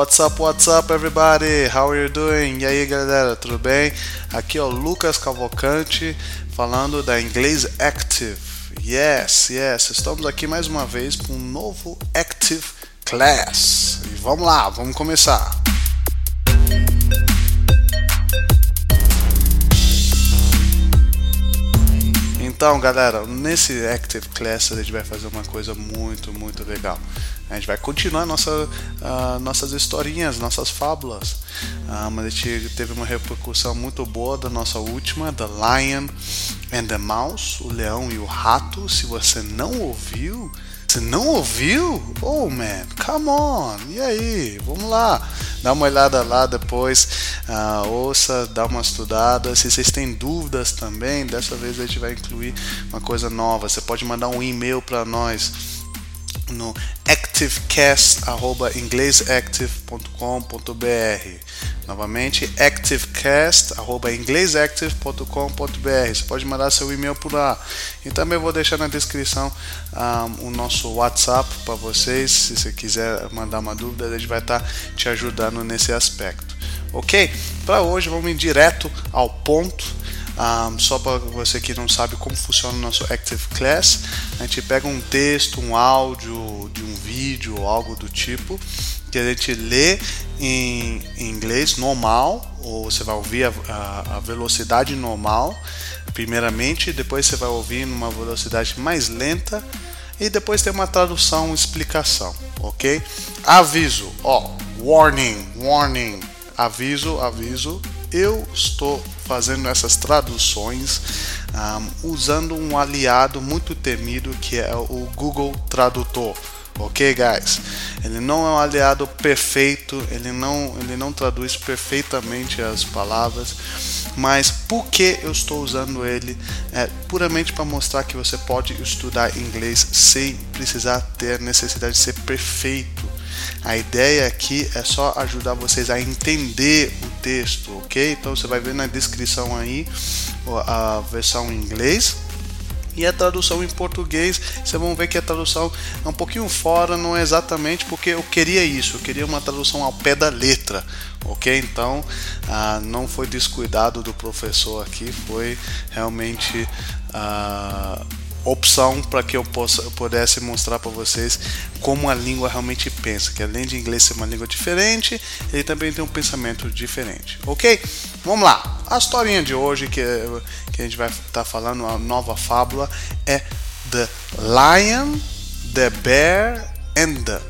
What's up, what's up, everybody? How are you doing? E aí, galera, tudo bem? Aqui é o Lucas Cavalcante falando da Inglês Active. Yes, yes, estamos aqui mais uma vez com um novo Active Class. E vamos lá, vamos começar. Então, galera, nesse Active Class a gente vai fazer uma coisa muito, muito legal. A gente vai continuar nossa, uh, nossas historinhas, nossas fábulas. Uh, mas a gente teve uma repercussão muito boa da nossa última, The Lion and the Mouse, o leão e o rato. Se você não ouviu, você não ouviu? Oh man, come on! E aí? Vamos lá, dá uma olhada lá depois, uh, ouça, dá uma estudada. Se vocês têm dúvidas também, dessa vez a gente vai incluir uma coisa nova. Você pode mandar um e-mail para nós no activecast@inglesactive.com.br. Novamente, activecast@inglesactive.com.br. Você pode mandar seu e-mail por lá. E também vou deixar na descrição um, o nosso WhatsApp para vocês. Se você quiser mandar uma dúvida, a gente vai estar tá te ajudando nesse aspecto. Ok? Para hoje, vamos ir direto ao ponto. Um, só para você que não sabe como funciona o nosso Active Class, a gente pega um texto, um áudio de um vídeo ou algo do tipo que a gente lê em, inglês normal, ou você vai ouvir a, a, a velocidade normal, primeiramente, depois você vai ouvir numa velocidade mais lenta e depois tem uma tradução, explicação, ok? Aviso, ó, warning, warning, aviso, aviso. Eu estou fazendo essas traduções um, usando um aliado muito temido que é o Google Tradutor. Ok, guys? Ele não é um aliado perfeito, ele não, ele não traduz perfeitamente as palavras, mas por que eu estou usando ele? É puramente para mostrar que você pode estudar inglês sem precisar ter necessidade de ser perfeito a ideia aqui é só ajudar vocês a entender o texto, ok? Então você vai ver na descrição aí a versão em inglês e a tradução em português, vocês vão ver que a tradução é um pouquinho fora, não é exatamente porque eu queria isso, eu queria uma tradução ao pé da letra, ok? Então ah, não foi descuidado do professor aqui, foi realmente ah, opção para que eu possa eu pudesse mostrar para vocês como a língua realmente pensa, que além de inglês ser uma língua diferente, ele também tem um pensamento diferente, ok? Vamos lá. A historinha de hoje que, que a gente vai estar tá falando, a nova fábula é The Lion, the Bear and the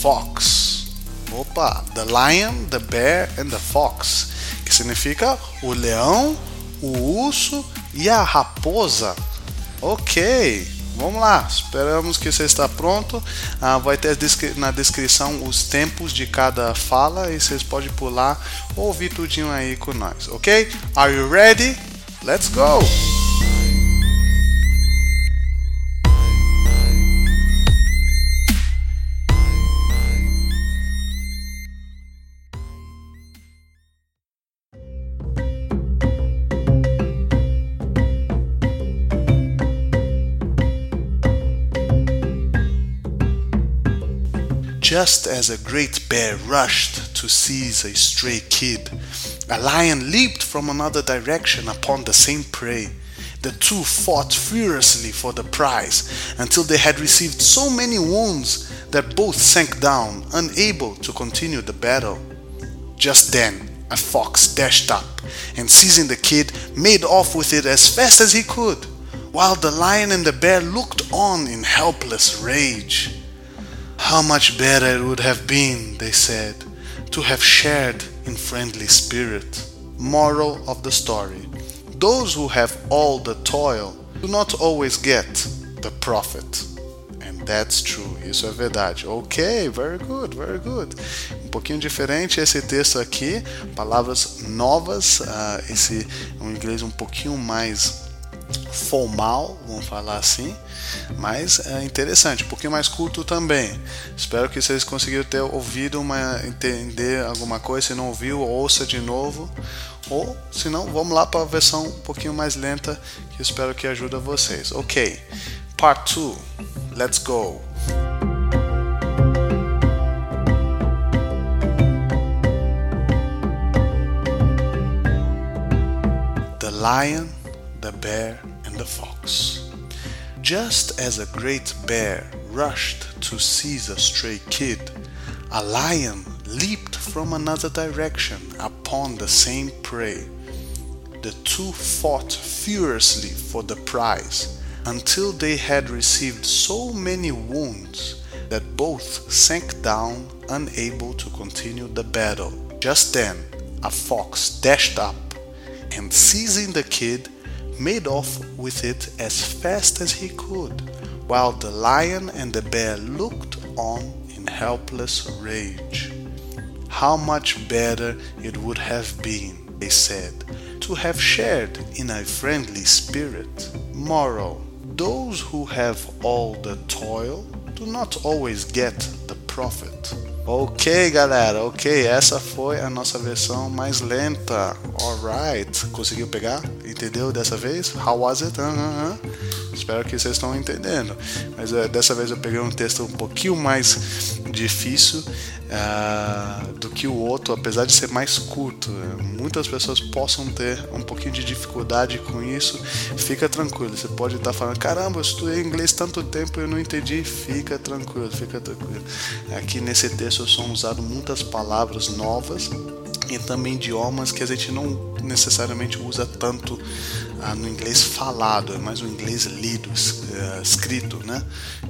Fox. Opa, The Lion, the Bear and the Fox, que significa o leão, o urso e a raposa. Ok, vamos lá. Esperamos que você está pronto. Ah, vai ter na descrição os tempos de cada fala e vocês podem pular ou ouvir tudinho aí com nós, ok? Are you ready? Let's go! Just as a great bear rushed to seize a stray kid, a lion leaped from another direction upon the same prey. The two fought furiously for the prize until they had received so many wounds that both sank down, unable to continue the battle. Just then, a fox dashed up and, seizing the kid, made off with it as fast as he could, while the lion and the bear looked on in helpless rage. How much better it would have been, they said, to have shared in friendly spirit. Moral of the story Those who have all the toil do not always get the profit. And that's true, isso é verdade. Ok, very good, very good. Um pouquinho diferente esse texto aqui, palavras novas, uh, esse um inglês um pouquinho mais formal, vamos falar assim, mas é interessante, um pouquinho mais curto também. Espero que vocês conseguiram ter ouvido, uma, entender alguma coisa. Se não ouviu, ouça de novo. Ou, se não, vamos lá para a versão um pouquinho mais lenta, que espero que ajude vocês. Ok, Part 2, let's go! The Lion bear, and the fox. Just as a great bear rushed to seize a stray kid, a lion leaped from another direction upon the same prey. The two fought furiously for the prize until they had received so many wounds that both sank down, unable to continue the battle. Just then, a fox dashed up and, seizing the kid, made off with it as fast as he could, while the lion and the bear looked on in helpless rage. How much better it would have been, they said, to have shared in a friendly spirit. Moral Those who have all the toil do not always get the profit. Ok, galera, ok, essa foi a nossa versão mais lenta. Alright, conseguiu pegar? Entendeu dessa vez? How was it? Uh -huh. Espero que vocês estão entendendo. Mas uh, dessa vez eu peguei um texto um pouquinho mais difícil uh, do que o outro, apesar de ser mais curto. Muitas pessoas possam ter um pouquinho de dificuldade com isso. Fica tranquilo, você pode estar falando: caramba, eu estudei inglês tanto tempo e eu não entendi. Fica tranquilo, fica tranquilo. Aqui nesse texto são usadas muitas palavras novas e também idiomas que a gente não necessariamente usa tanto ah, no inglês falado, é mais o inglês lido, uh, escrito, né?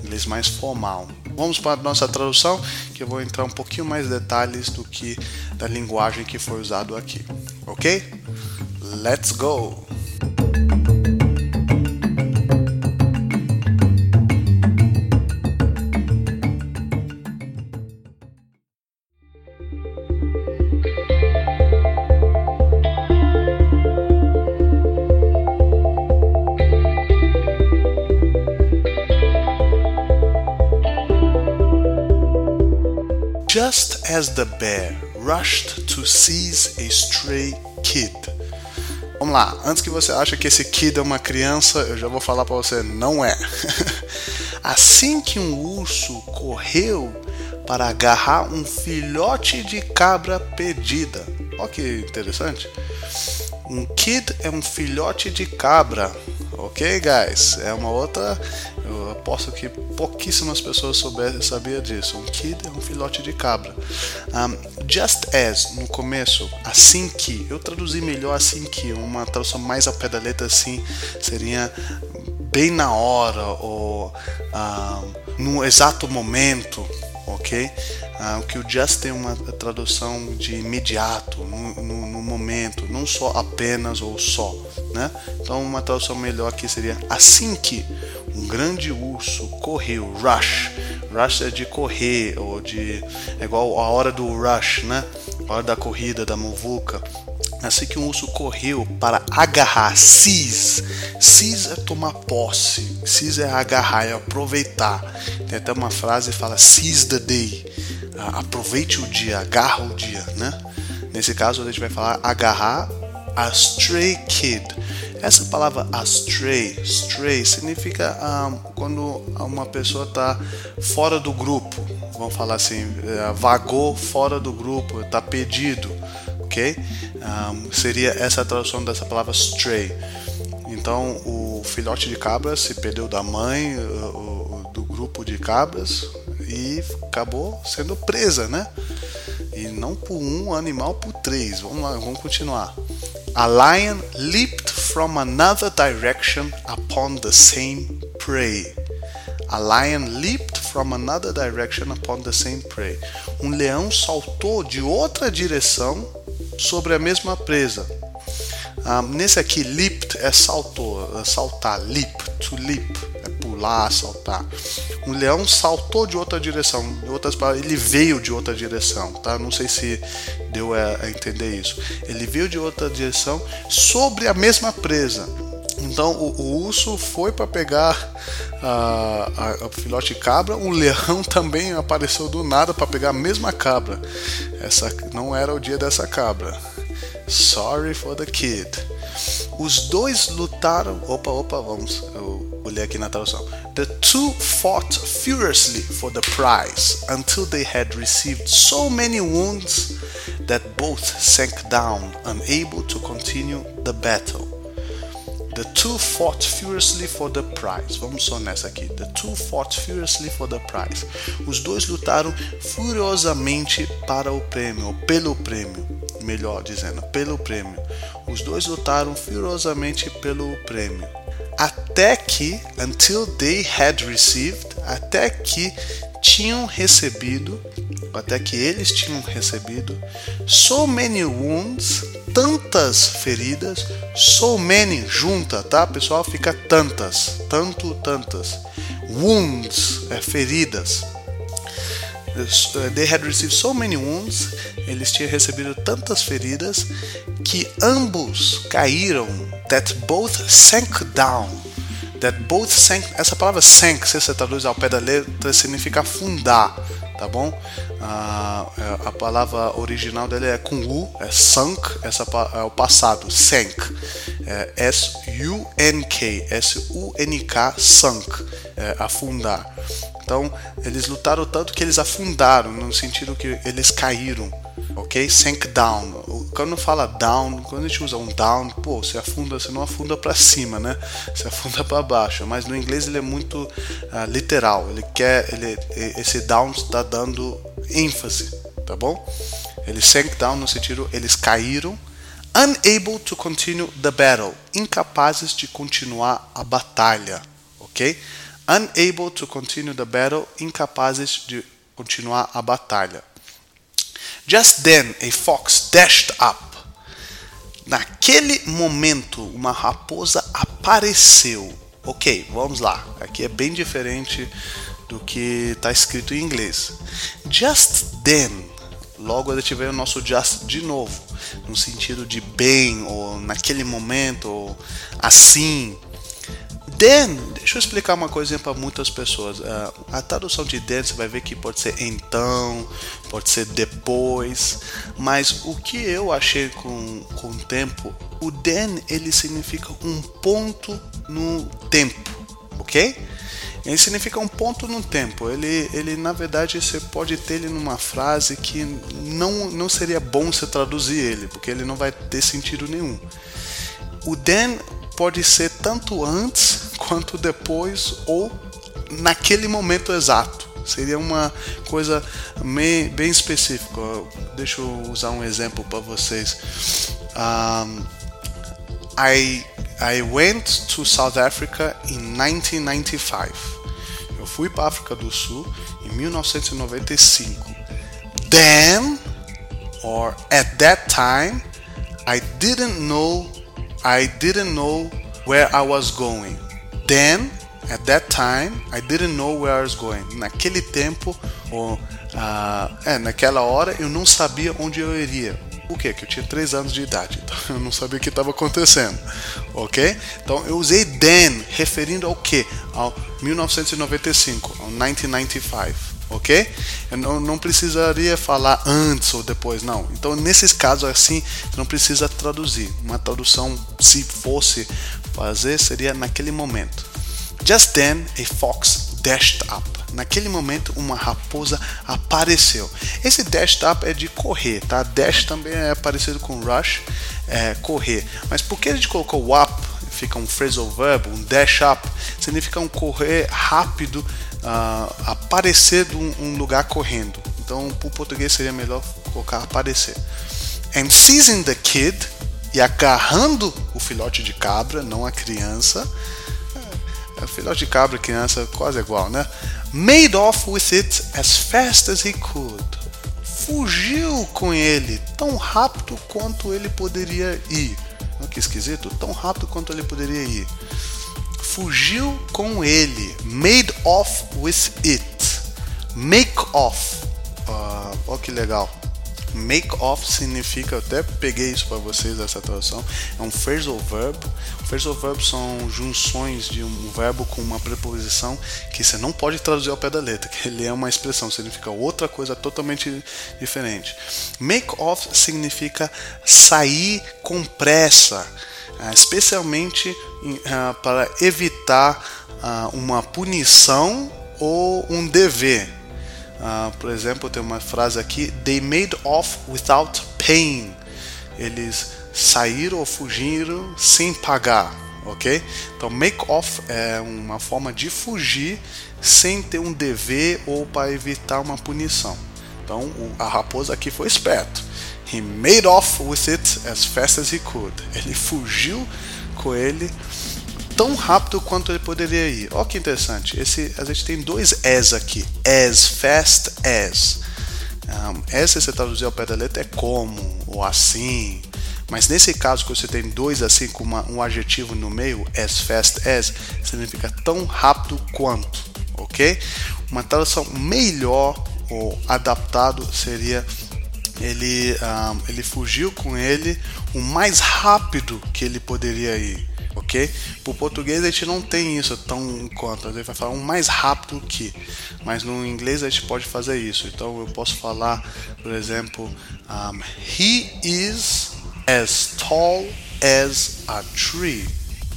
Inglês mais formal. Vamos para a nossa tradução, que eu vou entrar um pouquinho mais detalhes do que da linguagem que foi usado aqui, ok? Let's go! As the bear rushed to seize a stray kid. Vamos lá, antes que você ache que esse kid é uma criança, eu já vou falar para você, não é. assim que um urso correu para agarrar um filhote de cabra perdida. Olha que interessante. Um kid é um filhote de cabra. Ok, guys? É uma outra eu aposto que pouquíssimas pessoas souber, sabiam disso. Um kid é um filhote de cabra. Um, just as, no começo, assim que, eu traduzi melhor assim que, uma tradução mais ao pé da letra assim, seria bem na hora ou um, no exato momento, ok? Ah, que o just tem uma tradução de imediato, no, no, no, momento, não só apenas ou só, né? Então uma tradução melhor aqui seria assim que um grande urso correu, rush. Rush é de correr, ou de. É igual a hora do rush, né? A hora da corrida, da muvuca. Assim que um urso correu para agarrar, seize. Seize é tomar posse, seize é agarrar, é aproveitar. Tem até uma frase que fala seize the day. Aproveite o dia, agarra o dia, né? Nesse caso a gente vai falar agarrar a stray kid. Essa palavra astray, stray, significa um, quando uma pessoa está fora do grupo. Vamos falar assim, uh, vagou fora do grupo, está perdido, ok? Um, seria essa a tradução dessa palavra stray. Então, o filhote de cabra se perdeu da mãe, uh, do grupo de cabras e acabou sendo presa, né? E não por um animal, por três. Vamos lá, vamos continuar. A lion leaped from another direction upon the same prey. A lion leaped from another direction upon the same prey. Um leão saltou de outra direção sobre a mesma presa. Um, ah, nesse aqui, leaped é saltou, saltar, leap, to leap, é pular, saltar. Um leão saltou de outra direção, em outras palavras, ele veio de outra direção, tá? Não sei se deu a entender isso. Ele veio de outra direção sobre a mesma presa. Então o, o urso foi para pegar a, a, a, filhote cabra, o leão também apareceu do nada para pegar a mesma cabra. Essa não era o dia dessa cabra. Sorry for the kid. Os dois lutaram. Opa, opa, vamos. Eu olhei aqui na tradução. The two fought furiously for the prize until they had received so many wounds that both sank down, unable to continue the battle. The two fought furiously for the prize. Vamos só nessa aqui. The two fought furiously for the prize. Os dois lutaram furiosamente para o prêmio, ou pelo prêmio, melhor dizendo, pelo prêmio. Os dois lutaram furiosamente pelo prêmio. Até que, until they had received, até que tinham recebido, até que eles tinham recebido, so many wounds, tantas feridas, so many junta, tá pessoal? Fica tantas, tanto, tantas. Wounds é feridas. They had received so many wounds, eles tinham recebido tantas feridas que ambos caíram, that both sank down that both sank, essa palavra sank, se você traduz ao pé da letra, significa afundar, tá bom? É, a palavra original dele é com U, é sunk, essa é o passado, sank, é S-U-N-K, S-U-N-K, sunk, é afundar. Então, eles lutaram tanto que eles afundaram, no sentido que eles caíram ok? Sank down. Quando fala down, quando a gente usa um down, pô, você afunda, você não afunda para cima, né? Você afunda para baixo. Mas no inglês ele é muito uh, literal. Ele quer, ele, esse down está dando ênfase, tá bom? Ele sank down no sentido eles caíram. Unable to continue the battle, incapazes de continuar a batalha, ok? Unable to continue the battle, incapazes de continuar a batalha. Just then a fox dashed up. Naquele momento, uma raposa apareceu. Ok, vamos lá. Aqui é bem diferente do que está escrito em inglês. Just then. Logo gente vê o nosso just de novo, no sentido de bem, ou naquele momento, ou assim. Then, deixa eu explicar uma coisinha para muitas pessoas. Uh, a tradução de then você vai ver que pode ser então, pode ser depois, mas o que eu achei com, com o tempo, o then ele significa um ponto no tempo, ok? Ele significa um ponto no tempo. Ele, ele na verdade, você pode ter ele numa frase que não, não seria bom você traduzir ele, porque ele não vai ter sentido nenhum. O then pode ser tanto antes quanto depois ou naquele momento exato. Seria uma coisa bem, específica. Deixa eu usar um exemplo para vocês. Um, I, I went to South Africa in 1995. Eu fui para a África do Sul em 1995. Then, or at that time, I didn't know I didn't know where I was going. Then, at that time, I didn't know where I was going. Naquele tempo, ou uh, é, naquela hora, eu não sabia onde eu iria. O que? Que eu tinha 3 anos de idade, então eu não sabia o que estava acontecendo, ok? Então eu usei then, referindo ao que? Ao 1995, ao 1995 ok? Eu não, não precisaria falar antes ou depois, não. Então, nesses casos assim, não precisa traduzir. Uma tradução, se fosse fazer, seria naquele momento. Just then, a fox dashed up. Naquele momento, uma raposa apareceu. Esse dashed up é de correr, tá? Dash também é parecido com rush, é correr. Mas por que a gente colocou up? Fica um phrasal verb, um dash up, significa um correr rápido uh, aparecer de um, um, lugar correndo. Então, para o português seria melhor colocar aparecer. And seizing the kid, e agarrando o filhote de cabra, não a criança. É, filhote de cabra criança quase igual, né? Made off with it as fast as he could. Fugiu com ele tão rápido quanto ele poderia ir. Que esquisito, tão rápido quanto ele poderia ir fugiu com ele. Made off with it. Make off. Uh, olha que legal. Make off significa, até peguei isso para vocês essa tradução, é um phrasal verb. Phrasal verb são junções de um verbo com uma preposição que você não pode traduzir ao pé da letra, que ele é uma expressão, significa outra coisa totalmente diferente. Make off significa sair com pressa, ah, especialmente uh, para evitar uh, uma punição ou um dever. Uh, por exemplo, tem uma frase aqui: They made off without paying. Eles saíram ou fugiram sem pagar. ok? Então, make off é uma forma de fugir sem ter um dever ou para evitar uma punição. Então, a raposa aqui foi esperto. He made off with it as fast as he could. Ele fugiu com ele tão rápido quanto ele poderia ir. Olha que interessante. Esse, a gente tem dois as aqui. As fast as. Um, as, se você traduzir ao pé da letra, é como ou assim. Mas nesse caso que você tem dois assim com uma, um adjetivo no meio, as fast as, significa tão rápido quanto, ok? Uma tradução melhor ou adaptado seria ele, um, ele fugiu com ele o mais rápido que ele poderia ir ok? Para o português a gente não tem isso tão quanto, a gente vai falar um mais rápido que, mas no inglês a gente pode fazer isso. Então eu posso falar, por exemplo, um, he is as tall as a tree.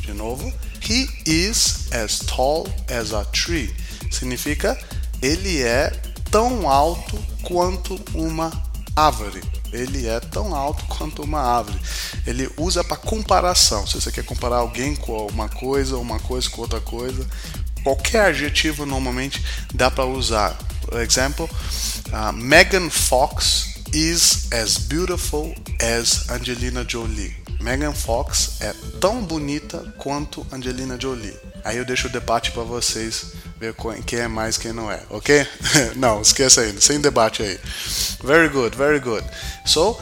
De novo, he is as tall as a tree. Significa ele é tão alto quanto uma árvore ele é tão alto quanto uma árvore. Ele usa para comparação. Se você quer comparar alguém com uma coisa, uma coisa com outra coisa, qualquer adjetivo normalmente dá para usar. Por exemplo, uh, Megan Fox is as beautiful as Angelina Jolie. Megan Fox é tão bonita quanto Angelina Jolie. Aí eu deixo o debate para vocês ver quem é mais quem não é, ok? não, esqueça aí, sem debate aí. Very good, very good. So,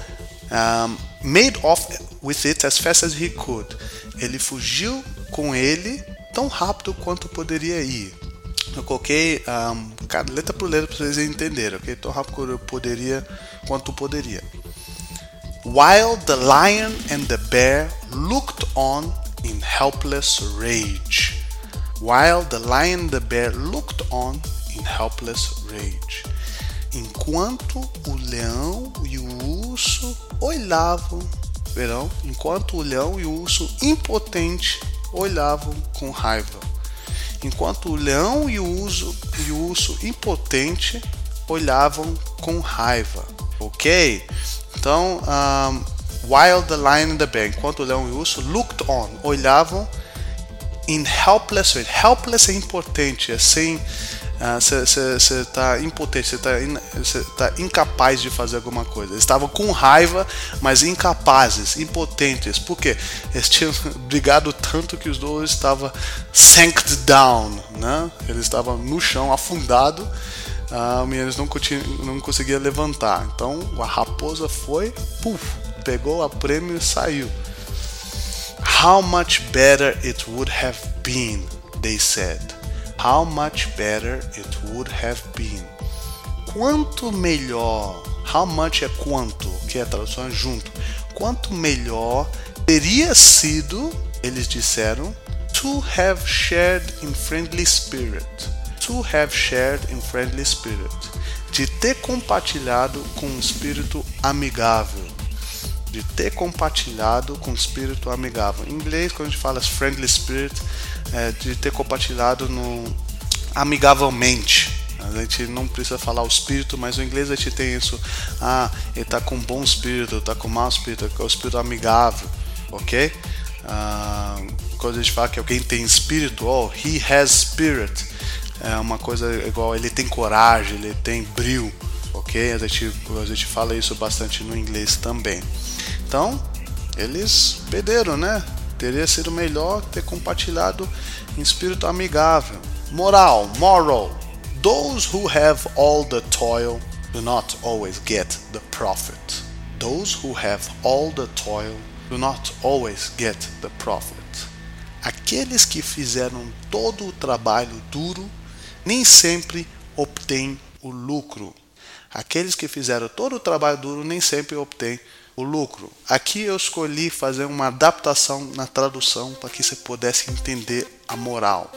um, made off with it as fast as he could. Ele fugiu com ele tão rápido quanto poderia ir. Eu coloquei um, letra por letra para vocês entenderem, ok? Tão rápido quanto poderia, quanto poderia. While the lion and the bear looked on in helpless rage while the lion and the bear looked on in helpless rage. Enquanto o leão e o urso olhavam, verão, enquanto o leão e o urso impotente olhavam com raiva. Enquanto o leão e o urso, e o urso impotente olhavam com raiva. Ok? Então, um, while the lion and the bear, enquanto o leão e o urso looked on, olhavam in helpless way. Helpless é impotente, é sem. Você uh, está impotente, você está tá incapaz de fazer alguma coisa. Eles estavam com raiva, mas incapazes, impotentes. Por quê? Eles tinham brigado tanto que os dois estavam sank down, né? Eles estavam no chão, afundado, uh, e eles não, não conseguiam levantar. Então a raposa foi, puf, pegou a prêmio e saiu. How much better it would have been, they said. How much better it would have been. Quanto melhor. How much é quanto, que é a tradução junto. Quanto melhor teria sido, eles disseram, to have shared in friendly spirit. To have shared in friendly spirit. De ter compartilhado com um espírito amigável de ter compartilhado com espírito amigável. Em inglês, quando a gente fala friendly spirit, é de ter compartilhado no amigavelmente. A gente não precisa falar o espírito, mas no inglês a gente tem isso. Ah, ele está com bom espírito, está com mau espírito, é o espírito amigável, ok? Ah, quando a gente fala que alguém tem espírito, oh, he has spirit, é uma coisa igual, ele tem coragem, ele tem brilho, ok? A gente, a gente fala isso bastante no inglês também. Então, eles perderam, né? Teria sido melhor ter compartilhado em espírito amigável. Moral, moral. Those who have all the toil do not always get the profit. Those who have all the toil do not always get the profit. Aqueles que fizeram todo o trabalho duro nem sempre obtêm o lucro. Aqueles que fizeram todo o trabalho duro nem sempre obtêm o lucro. Aqui eu escolhi fazer uma adaptação na tradução para que você pudesse entender a moral.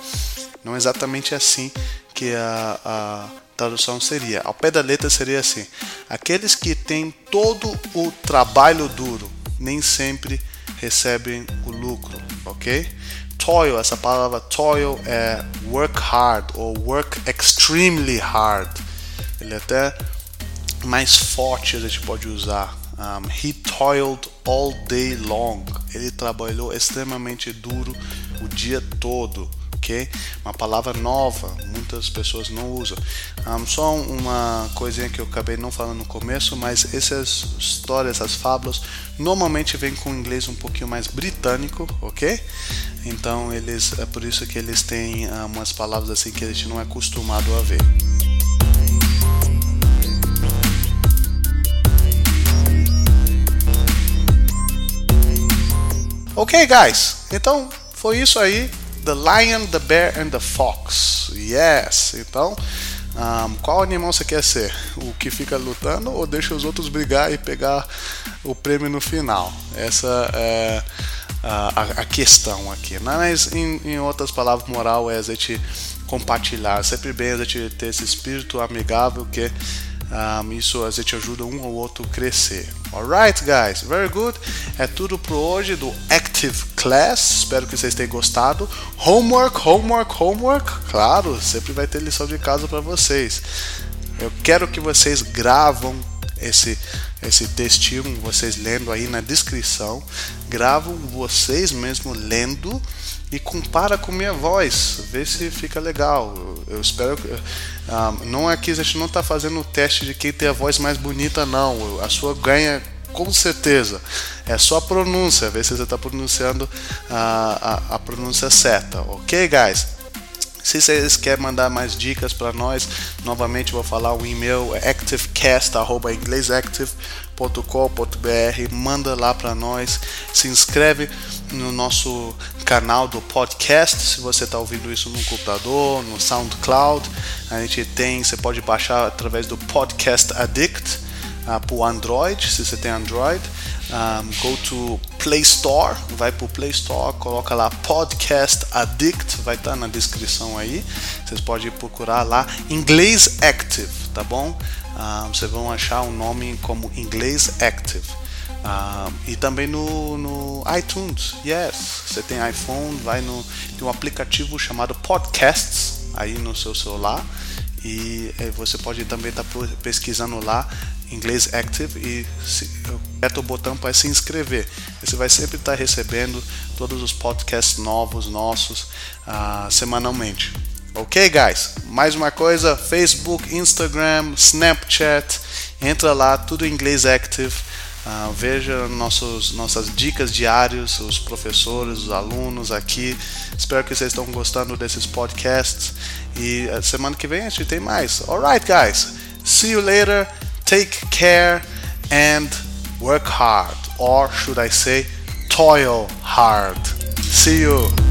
Não é exatamente assim que a, a tradução seria. Ao pé da letra seria assim: aqueles que têm todo o trabalho duro nem sempre recebem o lucro, ok? Toil, essa palavra toil é work hard ou work extremely hard. Ele até mais forte a gente pode usar Um, he toiled all day long. Ele trabalhou extremamente duro o dia todo ok? Uma palavra nova, muitas pessoas não usam. Um, só uma coisinha que eu acabei não falando no começo, mas essas histórias, essas fábulas, normalmente vêm com inglês um pouquinho mais britânico, ok? Então eles é por isso que eles têm um, umas palavras assim que a gente não é acostumado a ver. Ok, guys. Então foi isso aí. The Lion, the Bear and the Fox. Yes. Então, um, qual animal você quer ser? O que fica lutando ou deixa os outros brigar e pegar o prêmio no final? Essa é a, a questão aqui. Mas, em, em outras palavras, moral é a gente compartilhar. Sempre bem a gente ter esse espírito amigável que um, isso a gente ajuda um ou outro crescer. Alright, guys, very good. É tudo por hoje do Active Class. Espero que vocês tenham gostado. Homework, homework, homework. Claro, sempre vai ter lição de casa para vocês. Eu quero que vocês gravam esse esse textinho, vocês lendo aí na descrição, gravam vocês mesmo lendo e compara com minha voz, vê se fica legal. Eu espero que. Ah, não é que a gente não está fazendo o teste de quem tem a voz mais bonita, não. A sua ganha com certeza. É só a pronúncia, ver se você está pronunciando a, a, a pronúncia certa, ok, guys? Se vocês querem mandar mais dicas para nós, novamente vou falar o e-mail é activecast@inglesactive.com.br. Manda lá para nós, se inscreve no nosso canal do podcast. Se você está ouvindo isso no computador, no SoundCloud, a gente tem, você pode baixar através do Podcast Addict uh, para o Android, se você tem Android. Um, go to Play Store, vai para o Play Store, coloca lá Podcast Addict, vai estar tá na descrição aí. Vocês podem procurar lá Inglês Active, tá bom? Um, vocês vão achar o um nome como Inglês Active. Um, e também no, no, iTunes, yes. Você tem iPhone, vai no tem um aplicativo chamado Podcasts aí no seu celular e eh, você pode também estar tá pesquisando lá inglês Active e aperta o botão para se inscrever. Você vai sempre estar recebendo todos os podcasts novos nossos uh, semanalmente. Ok, guys? Mais uma coisa: Facebook, Instagram, Snapchat. Entra lá, tudo em inglês Active. Uh, veja nossos, nossas dicas diárias, os professores, os alunos aqui. Espero que vocês estão gostando desses podcasts. E uh, semana que vem a gente tem mais. Alright, guys. See you later. Take care and work hard, or should I say, toil hard. See you.